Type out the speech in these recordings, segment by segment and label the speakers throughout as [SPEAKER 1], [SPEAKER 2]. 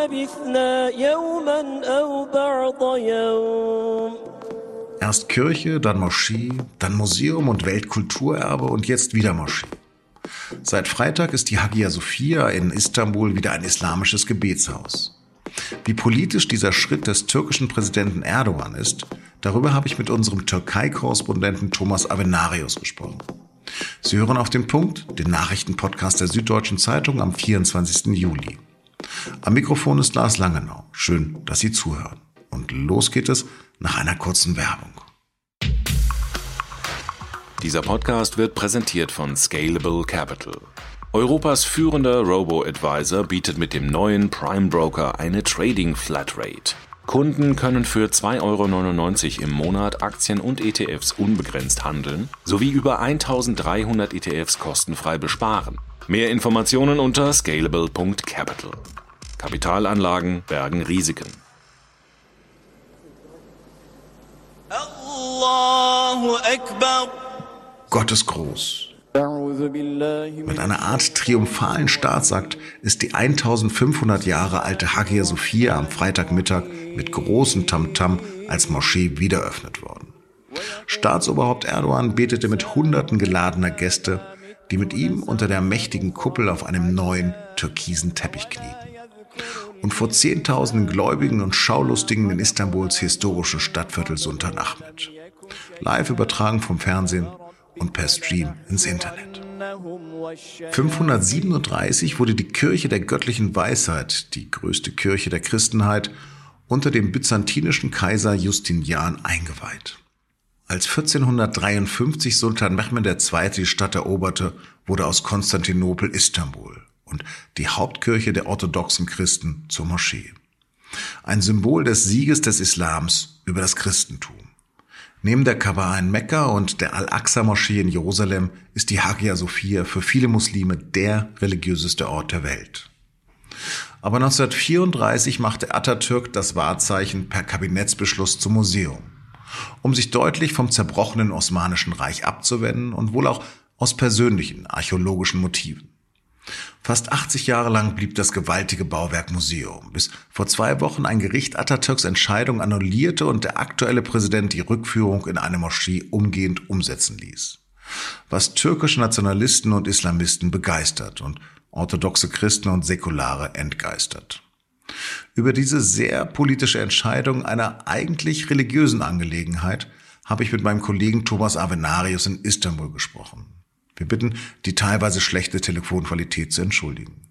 [SPEAKER 1] لبثنا يوما أو بعض يوم
[SPEAKER 2] Erst Kirche, dann Moschee, dann Museum und Weltkulturerbe und jetzt wieder Moschee. Seit Freitag ist die Hagia Sophia in Istanbul wieder ein islamisches Gebetshaus. Wie politisch dieser Schritt des türkischen Präsidenten Erdogan ist, darüber habe ich mit unserem Türkei-Korrespondenten Thomas Avenarius gesprochen. Sie hören auf den Punkt, den Nachrichtenpodcast der Süddeutschen Zeitung am 24. Juli. Am Mikrofon ist Lars Langenau. Schön, dass Sie zuhören. Und los geht es nach einer kurzen Werbung.
[SPEAKER 3] Dieser Podcast wird präsentiert von Scalable Capital. Europas führender Robo-Advisor bietet mit dem neuen Prime Broker eine Trading Flatrate. Kunden können für 2,99 Euro im Monat Aktien und ETFs unbegrenzt handeln sowie über 1300 ETFs kostenfrei besparen. Mehr Informationen unter scalable.capital. Kapitalanlagen bergen Risiken.
[SPEAKER 2] Gott ist groß. Mit einer Art triumphalen Staatsakt ist die 1500 Jahre alte Hagia Sophia am Freitagmittag mit großem Tamtam als Moschee wiedereröffnet worden. Staatsoberhaupt Erdogan betete mit Hunderten geladener Gäste, die mit ihm unter der mächtigen Kuppel auf einem neuen türkisen Teppich knieten. Und vor Zehntausenden Gläubigen und Schaulustigen in Istanbuls historische Stadtviertel Sultan Ahmed. Live übertragen vom Fernsehen und per Stream ins Internet. 537 wurde die Kirche der göttlichen Weisheit, die größte Kirche der Christenheit, unter dem byzantinischen Kaiser Justinian eingeweiht. Als 1453 Sultan Mehmed II. die Stadt eroberte, wurde aus Konstantinopel Istanbul und die Hauptkirche der orthodoxen Christen zur Moschee. Ein Symbol des Sieges des Islams über das Christentum. Neben der Kaaba in Mekka und der Al-Aqsa-Moschee in Jerusalem ist die Hagia Sophia für viele Muslime der religiöseste Ort der Welt. Aber 1934 machte Atatürk das Wahrzeichen per Kabinettsbeschluss zum Museum, um sich deutlich vom zerbrochenen Osmanischen Reich abzuwenden und wohl auch aus persönlichen archäologischen Motiven. Fast 80 Jahre lang blieb das gewaltige Bauwerk Museum, bis vor zwei Wochen ein Gericht Atatürks Entscheidung annullierte und der aktuelle Präsident die Rückführung in eine Moschee umgehend umsetzen ließ. Was türkische Nationalisten und Islamisten begeistert und orthodoxe Christen und Säkulare entgeistert. Über diese sehr politische Entscheidung einer eigentlich religiösen Angelegenheit habe ich mit meinem Kollegen Thomas Avenarius in Istanbul gesprochen. Wir bitten, die teilweise schlechte Telefonqualität zu entschuldigen.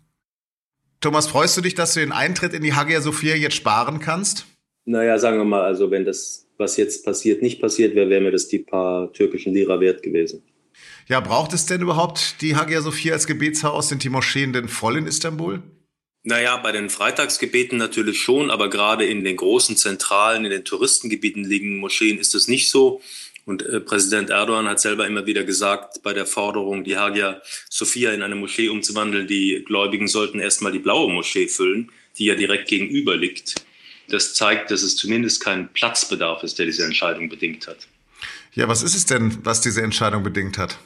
[SPEAKER 2] Thomas, freust du dich, dass du den Eintritt in die Hagia Sophia jetzt sparen kannst?
[SPEAKER 4] Naja, sagen wir mal, also wenn das, was jetzt passiert, nicht passiert wäre, wäre mir das die paar türkischen Lira wert gewesen.
[SPEAKER 2] Ja, braucht es denn überhaupt die Hagia Sophia als Gebetshaus? Sind die Moscheen denn voll in Istanbul?
[SPEAKER 4] Naja, bei den Freitagsgebeten natürlich schon, aber gerade in den großen Zentralen, in den Touristengebieten liegen Moscheen ist es nicht so. Und äh, Präsident Erdogan hat selber immer wieder gesagt, bei der Forderung, die Hagia Sophia in eine Moschee umzuwandeln, die Gläubigen sollten erstmal die blaue Moschee füllen, die ja direkt gegenüber liegt. Das zeigt, dass es zumindest kein Platzbedarf ist, der diese Entscheidung bedingt hat.
[SPEAKER 2] Ja, was ist es denn, was diese Entscheidung bedingt hat?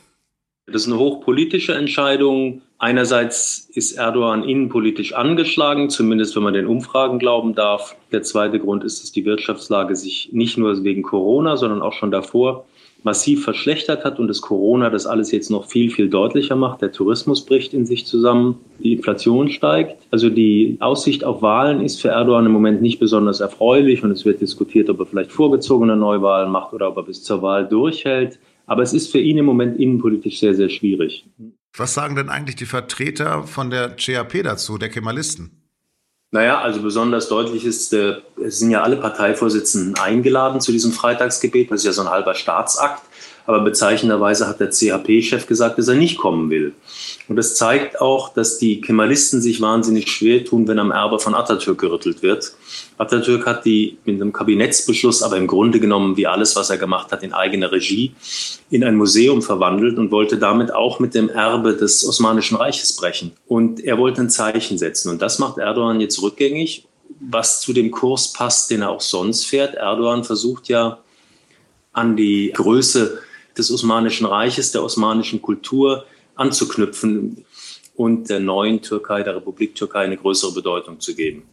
[SPEAKER 4] Das ist eine hochpolitische Entscheidung. Einerseits ist Erdogan innenpolitisch angeschlagen, zumindest wenn man den Umfragen glauben darf. Der zweite Grund ist, dass die Wirtschaftslage sich nicht nur wegen Corona, sondern auch schon davor massiv verschlechtert hat und das Corona das alles jetzt noch viel, viel deutlicher macht. Der Tourismus bricht in sich zusammen, die Inflation steigt. Also die Aussicht auf Wahlen ist für Erdogan im Moment nicht besonders erfreulich und es wird diskutiert, ob er vielleicht vorgezogene Neuwahlen macht oder ob er bis zur Wahl durchhält. Aber es ist für ihn im Moment innenpolitisch sehr, sehr schwierig.
[SPEAKER 2] Was sagen denn eigentlich die Vertreter von der CHP dazu, der Kemalisten?
[SPEAKER 4] Naja, also besonders deutlich ist, äh, es sind ja alle Parteivorsitzenden eingeladen zu diesem Freitagsgebet. Das ist ja so ein halber Staatsakt. Aber bezeichnenderweise hat der CHP-Chef gesagt, dass er nicht kommen will. Und das zeigt auch, dass die Kemalisten sich wahnsinnig schwer tun, wenn am Erbe von Atatürk gerüttelt wird. Atatürk hat die mit einem Kabinettsbeschluss, aber im Grunde genommen wie alles, was er gemacht hat, in eigener Regie, in ein Museum verwandelt und wollte damit auch mit dem Erbe des Osmanischen Reiches brechen. Und er wollte ein Zeichen setzen. Und das macht Erdogan jetzt rückgängig, was zu dem Kurs passt, den er auch sonst fährt. Erdogan versucht ja an die Größe des Osmanischen Reiches, der osmanischen Kultur anzuknüpfen und der neuen Türkei, der Republik Türkei, eine größere Bedeutung zu geben.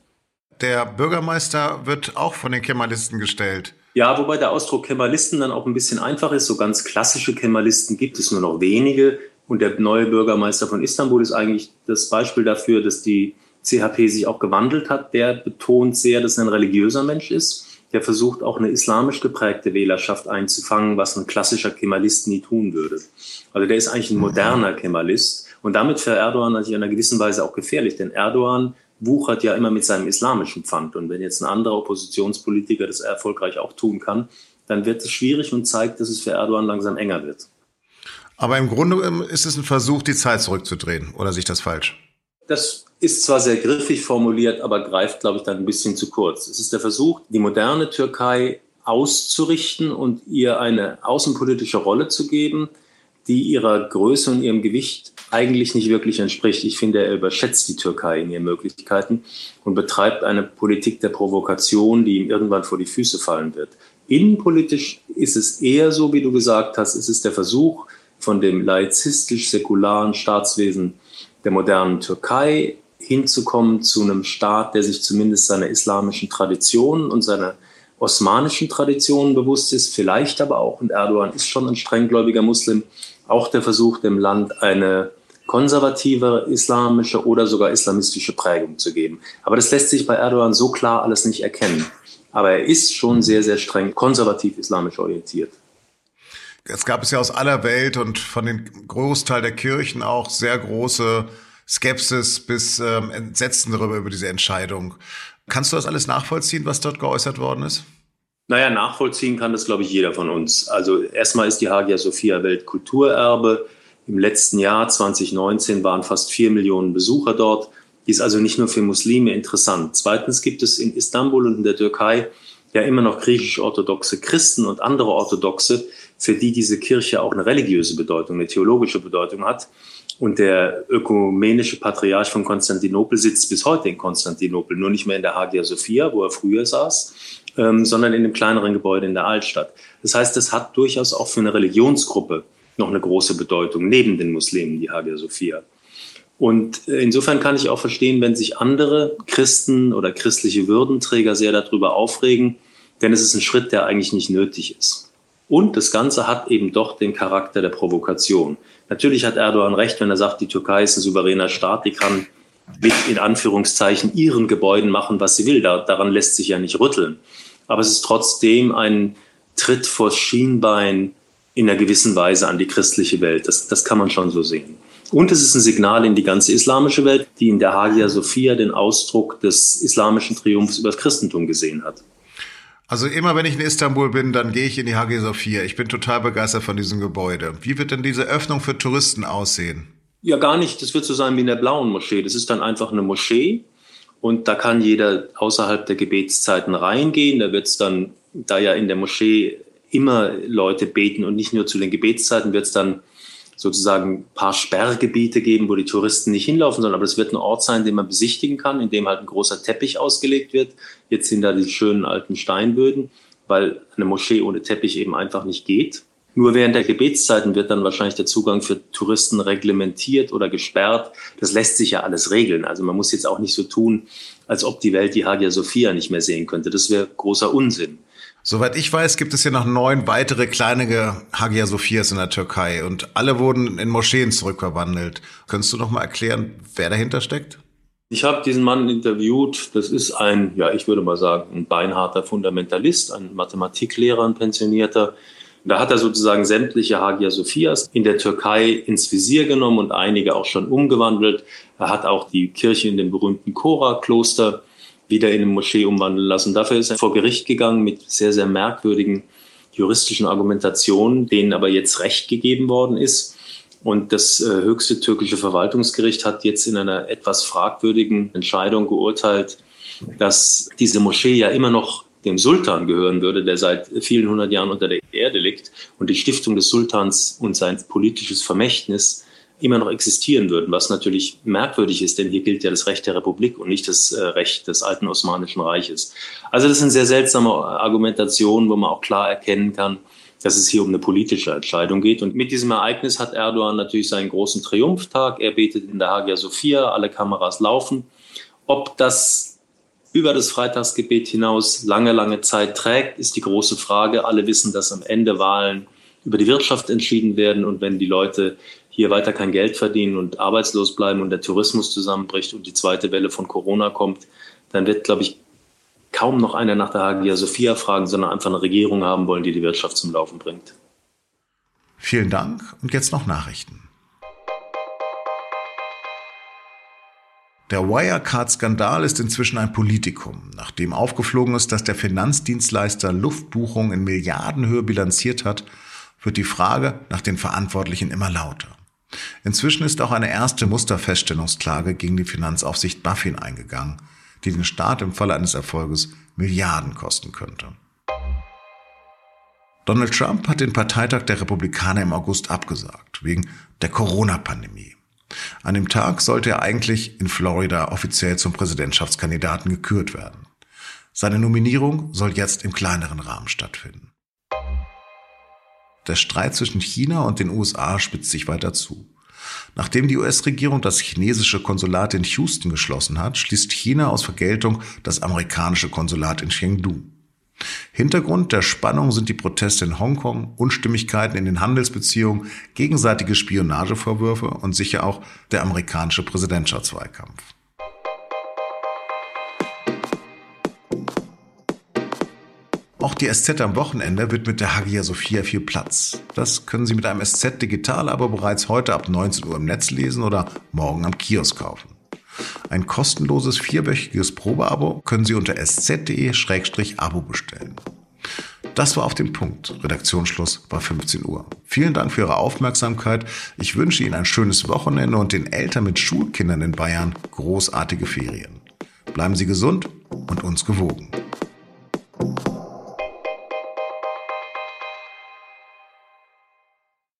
[SPEAKER 2] der Bürgermeister wird auch von den Kemalisten gestellt.
[SPEAKER 4] Ja, wobei der Ausdruck Kemalisten dann auch ein bisschen einfach ist. So ganz klassische Kemalisten gibt es nur noch wenige. Und der neue Bürgermeister von Istanbul ist eigentlich das Beispiel dafür, dass die CHP sich auch gewandelt hat. Der betont sehr, dass er ein religiöser Mensch ist. Der versucht auch eine islamisch geprägte Wählerschaft einzufangen, was ein klassischer Kemalist nie tun würde. Also der ist eigentlich ein moderner Kemalist. Und damit für Erdogan natürlich in einer gewissen Weise auch gefährlich, denn Erdogan wuchert ja immer mit seinem islamischen Pfand. Und wenn jetzt ein anderer Oppositionspolitiker das erfolgreich auch tun kann, dann wird es schwierig und zeigt, dass es für Erdogan langsam enger wird.
[SPEAKER 2] Aber im Grunde ist es ein Versuch, die Zeit zurückzudrehen, oder sich das falsch?
[SPEAKER 4] Das ist zwar sehr griffig formuliert, aber greift, glaube ich, dann ein bisschen zu kurz. Es ist der Versuch, die moderne Türkei auszurichten und ihr eine außenpolitische Rolle zu geben, die ihrer Größe und ihrem Gewicht eigentlich nicht wirklich entspricht. Ich finde, er überschätzt die Türkei in ihren Möglichkeiten und betreibt eine Politik der Provokation, die ihm irgendwann vor die Füße fallen wird. Innenpolitisch ist es eher so, wie du gesagt hast, es ist der Versuch von dem laizistisch-säkularen Staatswesen der modernen Türkei hinzukommen zu einem Staat, der sich zumindest seiner islamischen Traditionen und seiner osmanischen Traditionen bewusst ist, vielleicht aber auch, und Erdogan ist schon ein strenggläubiger Muslim, auch der Versuch, dem Land eine konservative islamische oder sogar islamistische Prägung zu geben. Aber das lässt sich bei Erdogan so klar alles nicht erkennen. Aber er ist schon sehr, sehr streng konservativ islamisch orientiert.
[SPEAKER 2] Es gab es ja aus aller Welt und von den Großteil der Kirchen auch sehr große Skepsis bis ähm, Entsetzen darüber über diese Entscheidung. Kannst du das alles nachvollziehen, was dort geäußert worden ist?
[SPEAKER 4] Naja, nachvollziehen kann das, glaube ich, jeder von uns. Also erstmal ist die Hagia Sophia Weltkulturerbe. Im letzten Jahr, 2019, waren fast vier Millionen Besucher dort. Die ist also nicht nur für Muslime interessant. Zweitens gibt es in Istanbul und in der Türkei ja immer noch griechisch-orthodoxe Christen und andere Orthodoxe, für die diese Kirche auch eine religiöse Bedeutung, eine theologische Bedeutung hat. Und der ökumenische Patriarch von Konstantinopel sitzt bis heute in Konstantinopel, nur nicht mehr in der Hagia Sophia, wo er früher saß, ähm, sondern in einem kleineren Gebäude in der Altstadt. Das heißt, es hat durchaus auch für eine Religionsgruppe noch eine große Bedeutung, neben den Muslimen, die Hagia Sophia. Und äh, insofern kann ich auch verstehen, wenn sich andere Christen oder christliche Würdenträger sehr darüber aufregen, denn es ist ein Schritt, der eigentlich nicht nötig ist. Und das Ganze hat eben doch den Charakter der Provokation. Natürlich hat Erdogan recht, wenn er sagt, die Türkei ist ein souveräner Staat, die kann mit in Anführungszeichen ihren Gebäuden machen, was sie will. Da, daran lässt sich ja nicht rütteln. Aber es ist trotzdem ein Tritt vors Schienbein in einer gewissen Weise an die christliche Welt. Das, das kann man schon so sehen. Und es ist ein Signal in die ganze islamische Welt, die in der Hagia Sophia den Ausdruck des islamischen Triumphs über das Christentum gesehen hat.
[SPEAKER 2] Also immer wenn ich in Istanbul bin, dann gehe ich in die Hagia Sophia. Ich bin total begeistert von diesem Gebäude. Wie wird denn diese Öffnung für Touristen aussehen?
[SPEAKER 4] Ja, gar nicht. Das wird so sein wie in der blauen Moschee. Das ist dann einfach eine Moschee und da kann jeder außerhalb der Gebetszeiten reingehen. Da wird es dann, da ja in der Moschee immer Leute beten und nicht nur zu den Gebetszeiten, wird es dann sozusagen ein paar Sperrgebiete geben, wo die Touristen nicht hinlaufen sollen. Aber es wird ein Ort sein, den man besichtigen kann, in dem halt ein großer Teppich ausgelegt wird. Jetzt sind da die schönen alten Steinböden, weil eine Moschee ohne Teppich eben einfach nicht geht. Nur während der Gebetszeiten wird dann wahrscheinlich der Zugang für Touristen reglementiert oder gesperrt. Das lässt sich ja alles regeln. Also man muss jetzt auch nicht so tun, als ob die Welt die Hagia Sophia nicht mehr sehen könnte. Das wäre großer Unsinn.
[SPEAKER 2] Soweit ich weiß, gibt es hier noch neun weitere kleinere Hagia Sophias in der Türkei und alle wurden in Moscheen zurückverwandelt. Könntest du noch mal erklären, wer dahinter steckt?
[SPEAKER 4] Ich habe diesen Mann interviewt. Das ist ein, ja, ich würde mal sagen, ein beinharter Fundamentalist, ein Mathematiklehrer, ein Pensionierter, da hat er sozusagen sämtliche Hagia Sophias in der Türkei ins Visier genommen und einige auch schon umgewandelt. Er hat auch die Kirche in dem berühmten Chora-Kloster wieder in eine Moschee umwandeln lassen. Dafür ist er vor Gericht gegangen mit sehr, sehr merkwürdigen juristischen Argumentationen, denen aber jetzt Recht gegeben worden ist. Und das äh, höchste türkische Verwaltungsgericht hat jetzt in einer etwas fragwürdigen Entscheidung geurteilt, dass diese Moschee ja immer noch dem Sultan gehören würde, der seit vielen hundert Jahren unter der Erde liegt und die Stiftung des Sultans und sein politisches Vermächtnis immer noch existieren würden, was natürlich merkwürdig ist, denn hier gilt ja das Recht der Republik und nicht das äh, Recht des alten Osmanischen Reiches. Also das sind sehr seltsame Argumentationen, wo man auch klar erkennen kann, dass es hier um eine politische Entscheidung geht. Und mit diesem Ereignis hat Erdogan natürlich seinen großen Triumphtag. Er betet in der Hagia Sophia, alle Kameras laufen. Ob das über das Freitagsgebet hinaus lange, lange Zeit trägt, ist die große Frage. Alle wissen, dass am Ende Wahlen über die Wirtschaft entschieden werden und wenn die Leute hier weiter kein Geld verdienen und arbeitslos bleiben und der Tourismus zusammenbricht und die zweite Welle von Corona kommt, dann wird, glaube ich, kaum noch einer nach der Hagia Sophia fragen, sondern einfach eine Regierung haben wollen, die die Wirtschaft zum Laufen bringt.
[SPEAKER 2] Vielen Dank und jetzt noch Nachrichten. Der Wirecard-Skandal ist inzwischen ein Politikum, nachdem aufgeflogen ist, dass der Finanzdienstleister Luftbuchungen in Milliardenhöhe bilanziert hat, wird die Frage nach den Verantwortlichen immer lauter. Inzwischen ist auch eine erste Musterfeststellungsklage gegen die Finanzaufsicht Buffin eingegangen, die den Staat im Falle eines Erfolges Milliarden kosten könnte. Donald Trump hat den Parteitag der Republikaner im August abgesagt, wegen der Corona-Pandemie. An dem Tag sollte er eigentlich in Florida offiziell zum Präsidentschaftskandidaten gekürt werden. Seine Nominierung soll jetzt im kleineren Rahmen stattfinden. Der Streit zwischen China und den USA spitzt sich weiter zu. Nachdem die US-Regierung das chinesische Konsulat in Houston geschlossen hat, schließt China aus Vergeltung das amerikanische Konsulat in Chengdu. Hintergrund der Spannung sind die Proteste in Hongkong, Unstimmigkeiten in den Handelsbeziehungen, gegenseitige Spionagevorwürfe und sicher auch der amerikanische Präsidentschaftswahlkampf. Auch die SZ am Wochenende wird mit der Hagia Sophia viel Platz. Das können Sie mit einem SZ Digital aber bereits heute ab 19 Uhr im Netz lesen oder morgen am Kiosk kaufen. Ein kostenloses vierwöchiges Probeabo können Sie unter sz.de-abo bestellen. Das war auf dem Punkt. Redaktionsschluss war 15 Uhr. Vielen Dank für Ihre Aufmerksamkeit. Ich wünsche Ihnen ein schönes Wochenende und den Eltern mit Schulkindern in Bayern großartige Ferien. Bleiben Sie gesund und uns gewogen.